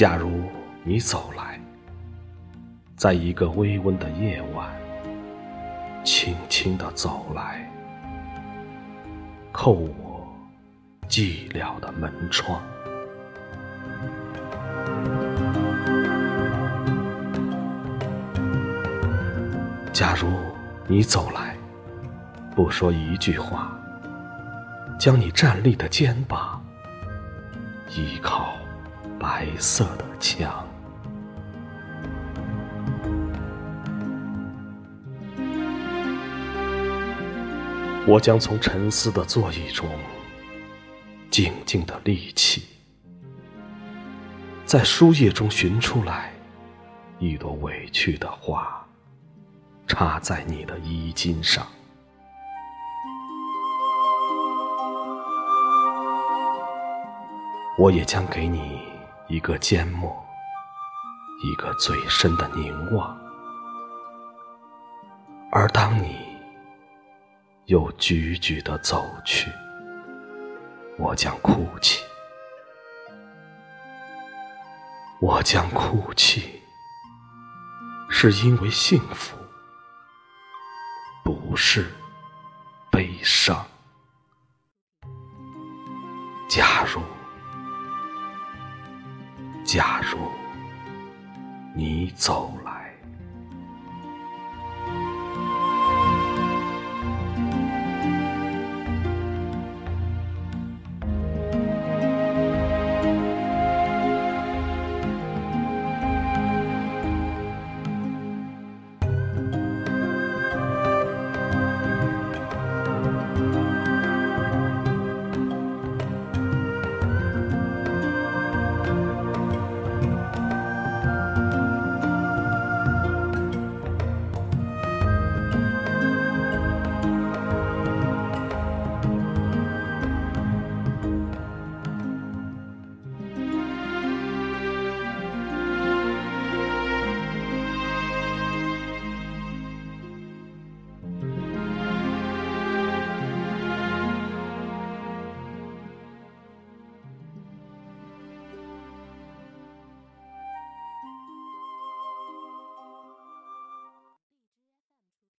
假如你走来，在一个微温的夜晚，轻轻地走来，叩我寂寥的门窗。假如你走来，不说一句话，将你站立的肩膀依靠白色的墙，我将从沉思的座椅中静静的立起，在书页中寻出来一朵委屈的花。插在你的衣襟上，我也将给你一个缄默，一个最深的凝望。而当你又踽踽的走去，我将哭泣，我将哭泣，是因为幸福。不是悲伤。假如，假如你走来。